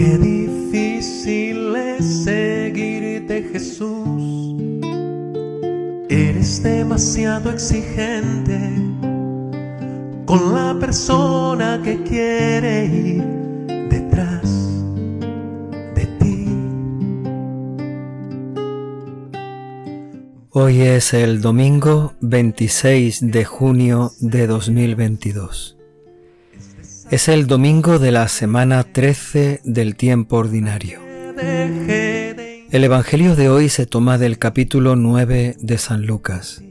Qué difícil es seguirte Jesús. Eres demasiado exigente con la persona que quiere ir detrás de ti. Hoy es el domingo 26 de junio de 2022. Es el domingo de la semana 13 del tiempo ordinario. El Evangelio de hoy se toma del capítulo 9 de San Lucas.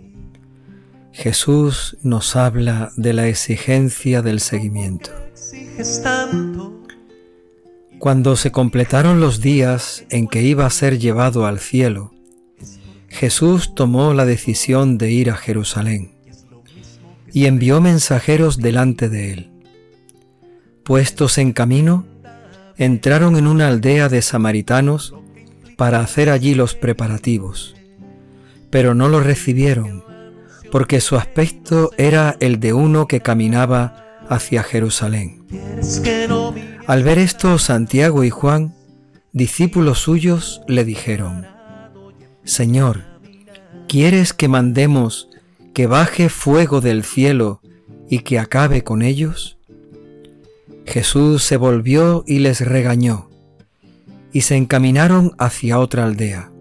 Jesús nos habla de la exigencia del seguimiento. Cuando se completaron los días en que iba a ser llevado al cielo, Jesús tomó la decisión de ir a Jerusalén y envió mensajeros delante de él Puestos en camino, entraron en una aldea de samaritanos para hacer allí los preparativos, pero no lo recibieron, porque su aspecto era el de uno que caminaba hacia Jerusalén. Al ver esto, Santiago y Juan, discípulos suyos, le dijeron, Señor, ¿quieres que mandemos que baje fuego del cielo y que acabe con ellos? Jesús se volvió y les regañó, y se encaminaron hacia otra aldea.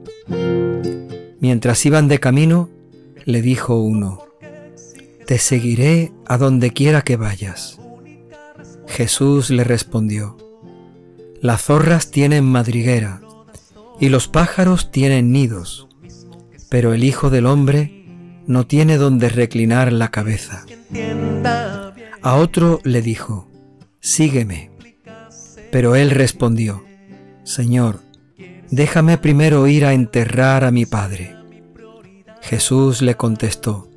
Mientras iban de camino, le dijo uno, Te seguiré a donde quiera que vayas. Jesús le respondió, Las zorras tienen madriguera, y los pájaros tienen nidos, pero el Hijo del Hombre no tiene donde reclinar la cabeza. A otro le dijo, sígueme. Pero él respondió, Señor, déjame primero ir a enterrar a mi padre. Jesús le contestó,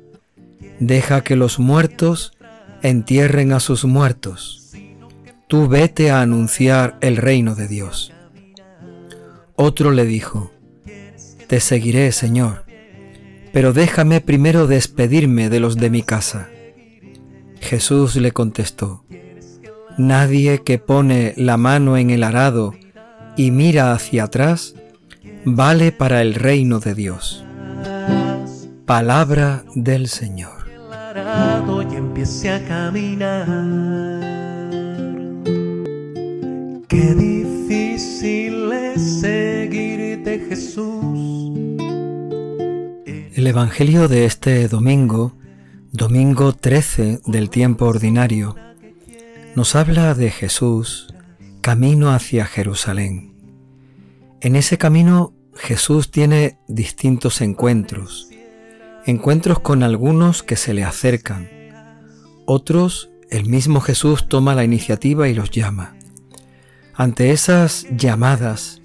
deja que los muertos entierren a sus muertos. Tú vete a anunciar el reino de Dios. Otro le dijo, Te seguiré, Señor, pero déjame primero despedirme de los de mi casa. Jesús le contestó, Nadie que pone la mano en el arado y mira hacia atrás vale para el reino de Dios. Palabra del Señor. Qué difícil es seguirte Jesús. El Evangelio de este domingo, domingo 13 del tiempo ordinario, nos habla de Jesús camino hacia Jerusalén. En ese camino Jesús tiene distintos encuentros, encuentros con algunos que se le acercan, otros el mismo Jesús toma la iniciativa y los llama. Ante esas llamadas,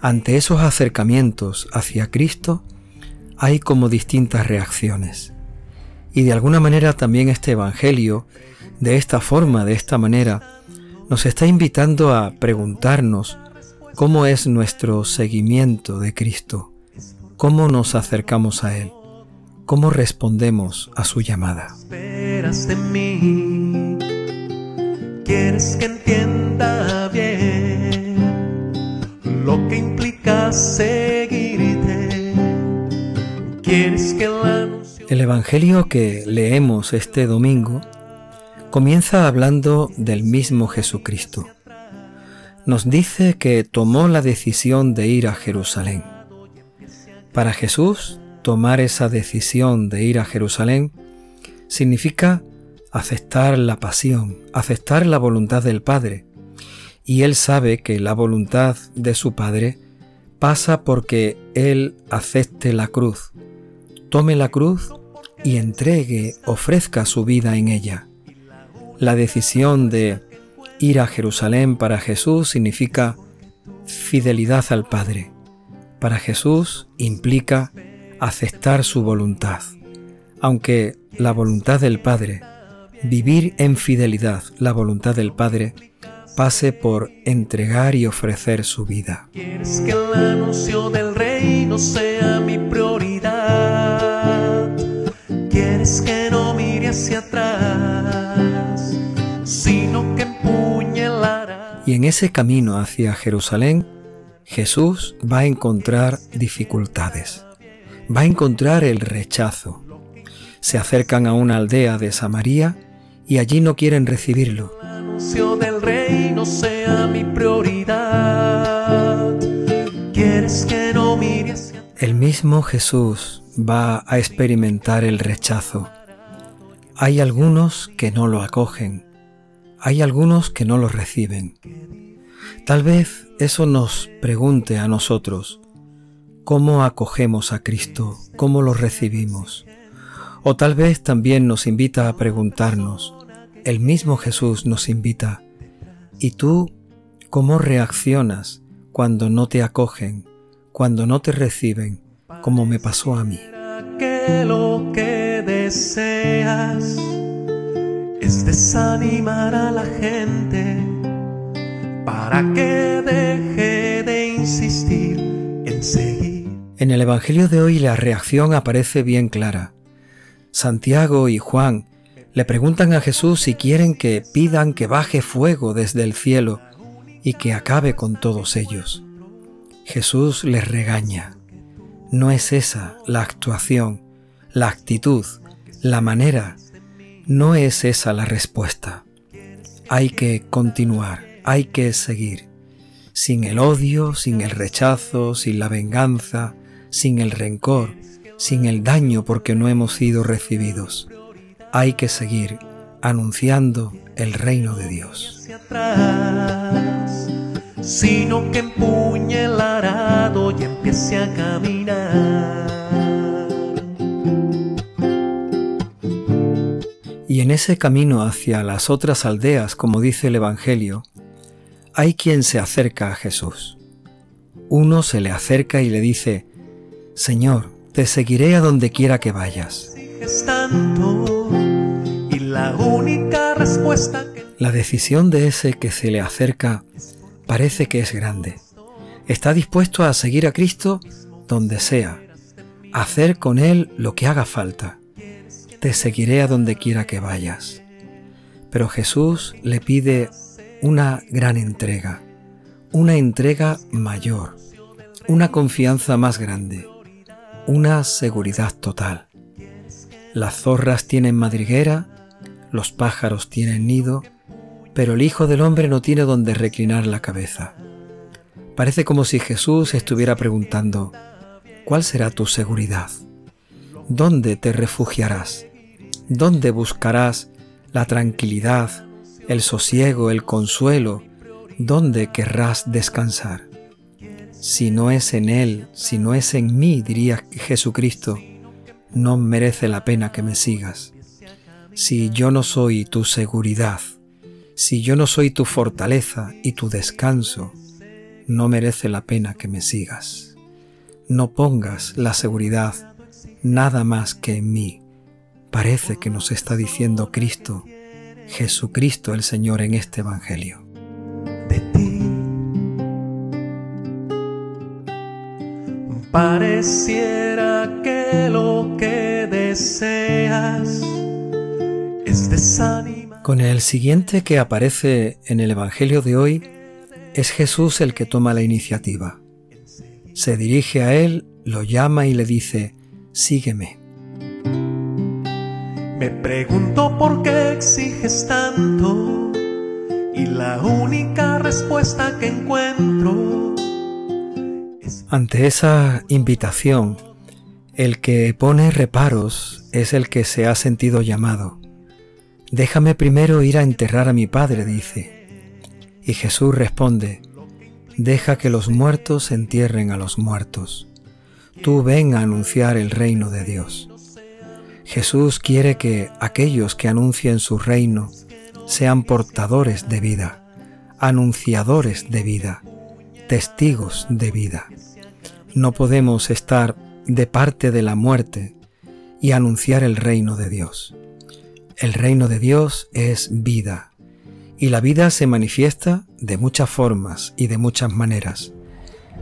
ante esos acercamientos hacia Cristo, hay como distintas reacciones. Y de alguna manera también este Evangelio de esta forma, de esta manera, nos está invitando a preguntarnos cómo es nuestro seguimiento de Cristo, cómo nos acercamos a Él, cómo respondemos a su llamada. Esperas de mí, quieres que entienda bien lo que implica seguirte, quieres que El Evangelio que leemos este domingo comienza hablando del mismo Jesucristo. Nos dice que tomó la decisión de ir a Jerusalén. Para Jesús, tomar esa decisión de ir a Jerusalén significa aceptar la pasión, aceptar la voluntad del Padre. Y Él sabe que la voluntad de su Padre pasa porque Él acepte la cruz, tome la cruz y entregue, ofrezca su vida en ella. La decisión de ir a Jerusalén para Jesús significa fidelidad al Padre. Para Jesús implica aceptar su voluntad. Aunque la voluntad del Padre, vivir en fidelidad, la voluntad del Padre, pase por entregar y ofrecer su vida. Quieres que el anuncio del reino sea mi prioridad. En ese camino hacia Jerusalén, Jesús va a encontrar dificultades, va a encontrar el rechazo. Se acercan a una aldea de Samaria y allí no quieren recibirlo. anuncio del reino sea mi prioridad. ¿Quieres que no mire hacia El mismo Jesús va a experimentar el rechazo. Hay algunos que no lo acogen, hay algunos que no lo reciben. Tal vez eso nos pregunte a nosotros, ¿cómo acogemos a Cristo? ¿Cómo lo recibimos? O tal vez también nos invita a preguntarnos, el mismo Jesús nos invita, ¿y tú cómo reaccionas cuando no te acogen, cuando no te reciben, como me pasó a mí? lo que deseas es desanimar a la gente para que deje de insistir en seguir. En el Evangelio de hoy la reacción aparece bien clara. Santiago y Juan le preguntan a Jesús si quieren que pidan que baje fuego desde el cielo y que acabe con todos ellos. Jesús les regaña. No es esa la actuación, la actitud, la manera. No es esa la respuesta. Hay que continuar, hay que seguir. Sin el odio, sin el rechazo, sin la venganza, sin el rencor, sin el daño porque no hemos sido recibidos. Hay que seguir anunciando el reino de Dios. sino que empuñe el arado y empiece a caminar. En ese camino hacia las otras aldeas, como dice el Evangelio, hay quien se acerca a Jesús. Uno se le acerca y le dice, Señor, te seguiré a donde quiera que vayas. La decisión de ese que se le acerca parece que es grande. Está dispuesto a seguir a Cristo donde sea, a hacer con Él lo que haga falta. Te seguiré a donde quiera que vayas. Pero Jesús le pide una gran entrega, una entrega mayor, una confianza más grande, una seguridad total. Las zorras tienen madriguera, los pájaros tienen nido, pero el Hijo del Hombre no tiene donde reclinar la cabeza. Parece como si Jesús estuviera preguntando, ¿cuál será tu seguridad? ¿Dónde te refugiarás? ¿Dónde buscarás la tranquilidad, el sosiego, el consuelo? ¿Dónde querrás descansar? Si no es en Él, si no es en mí, diría Jesucristo, no merece la pena que me sigas. Si yo no soy tu seguridad, si yo no soy tu fortaleza y tu descanso, no merece la pena que me sigas. No pongas la seguridad nada más que en mí. Parece que nos está diciendo Cristo, Jesucristo el Señor en este Evangelio. de ti pareciera que lo que deseas es desanimar. Con el siguiente que aparece en el Evangelio de hoy, es Jesús el que toma la iniciativa. Se dirige a él, lo llama y le dice, sígueme. Me pregunto por qué exiges tanto y la única respuesta que encuentro es Ante esa invitación, el que pone reparos es el que se ha sentido llamado. Déjame primero ir a enterrar a mi padre, dice. Y Jesús responde, deja que los muertos entierren a los muertos. Tú ven a anunciar el reino de Dios. Jesús quiere que aquellos que anuncien su reino sean portadores de vida, anunciadores de vida, testigos de vida. No podemos estar de parte de la muerte y anunciar el reino de Dios. El reino de Dios es vida y la vida se manifiesta de muchas formas y de muchas maneras.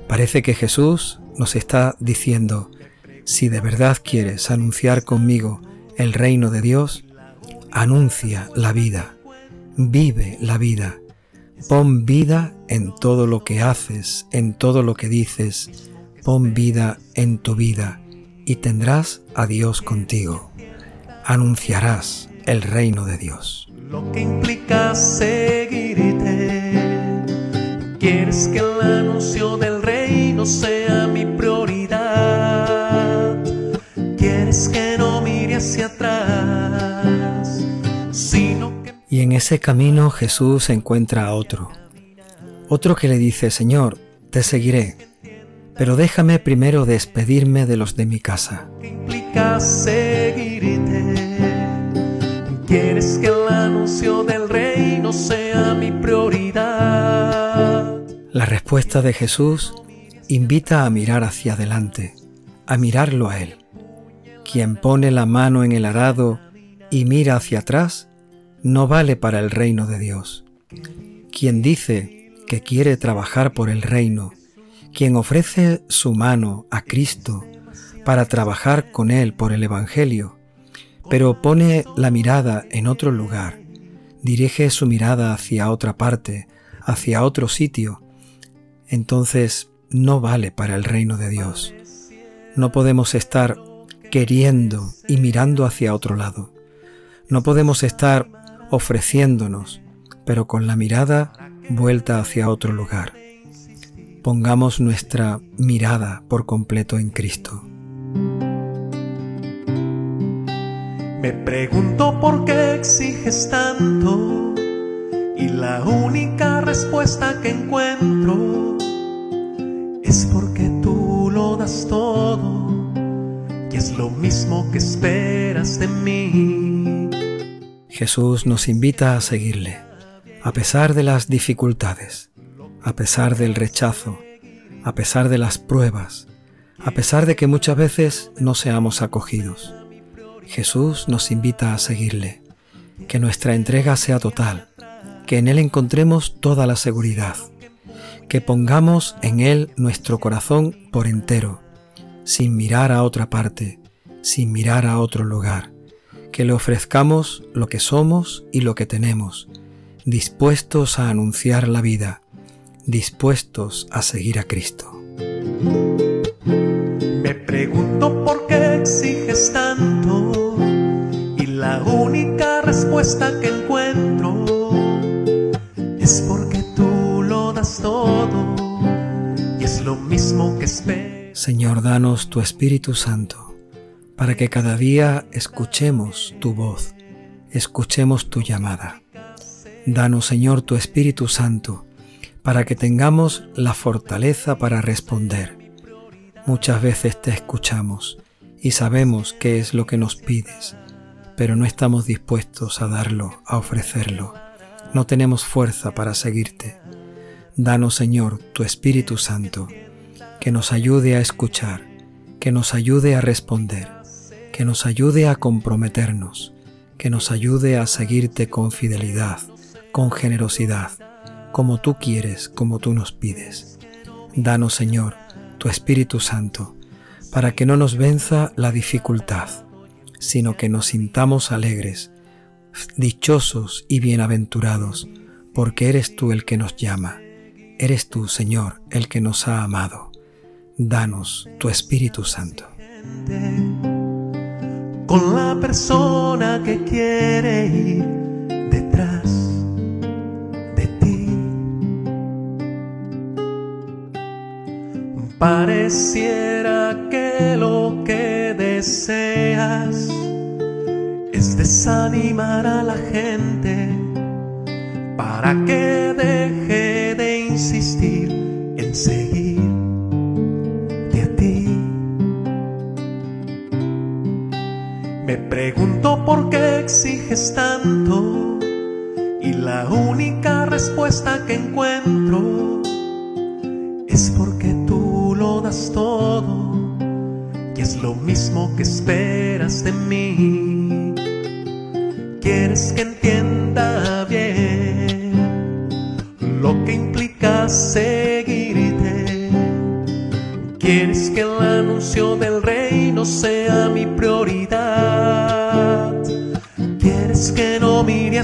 Parece que Jesús nos está diciendo, si de verdad quieres anunciar conmigo el reino de Dios, anuncia la vida, vive la vida, Pon vida en todo lo que haces, en todo lo que dices. Pon vida en tu vida y tendrás a Dios contigo. Anunciarás el reino de Dios. Lo que implica seguirte. Quieres que el anuncio del reino sea hacia atrás, sino que... Y en ese camino Jesús encuentra a otro. Otro que le dice, Señor, te seguiré, pero déjame primero despedirme de los de mi casa. ¿Qué implica seguirte? Quieres que el anuncio del reino sea mi prioridad. La respuesta de Jesús invita a mirar hacia adelante, a mirarlo a Él. Quien pone la mano en el arado y mira hacia atrás, no vale para el reino de Dios. Quien dice que quiere trabajar por el reino, quien ofrece su mano a Cristo para trabajar con Él por el Evangelio, pero pone la mirada en otro lugar, dirige su mirada hacia otra parte, hacia otro sitio, entonces no vale para el reino de Dios. No podemos estar queriendo y mirando hacia otro lado. No podemos estar ofreciéndonos, pero con la mirada vuelta hacia otro lugar. Pongamos nuestra mirada por completo en Cristo. Me pregunto por qué exiges tanto y la única respuesta que encuentro lo mismo que esperas de mí. Jesús nos invita a seguirle, a pesar de las dificultades, a pesar del rechazo, a pesar de las pruebas, a pesar de que muchas veces no seamos acogidos. Jesús nos invita a seguirle, que nuestra entrega sea total, que en Él encontremos toda la seguridad, que pongamos en Él nuestro corazón por entero, sin mirar a otra parte, sin mirar a otro lugar, que le ofrezcamos lo que somos y lo que tenemos, dispuestos a anunciar la vida, dispuestos a seguir a Cristo. Me pregunto por qué exiges tanto y la única respuesta que encuentro es porque tú lo das todo y es lo mismo que espero. Señor, danos tu Espíritu Santo para que cada día escuchemos tu voz, escuchemos tu llamada. Danos, Señor, tu Espíritu Santo para que tengamos la fortaleza para responder. Muchas veces te escuchamos y sabemos qué es lo que nos pides, pero no estamos dispuestos a darlo, a ofrecerlo. No tenemos fuerza para seguirte. Danos, Señor, tu Espíritu Santo, que nos ayude a escuchar, que nos ayude a responder, que nos ayude a comprometernos, que nos ayude a seguirte con fidelidad, con generosidad, como tú quieres, como tú nos pides. Danos, Señor, tu Espíritu Santo, para que no nos venza la dificultad, sino que nos sintamos alegres, dichosos y bienaventurados, porque eres tú el que nos llama, eres tú, Señor, el que nos ha amado. Danos tu Espíritu Santo. Con la persona que quiere ir detrás de ti. Pareciera que lo que deseas es desanimar a la gente para que deje pregunto por qué exiges tanto y la única respuesta que encuentro es porque tú lo das todo y es lo mismo que esperas de mí. Quieres que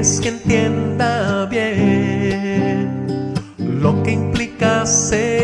Quieres que entienda bien lo que implica seguirte.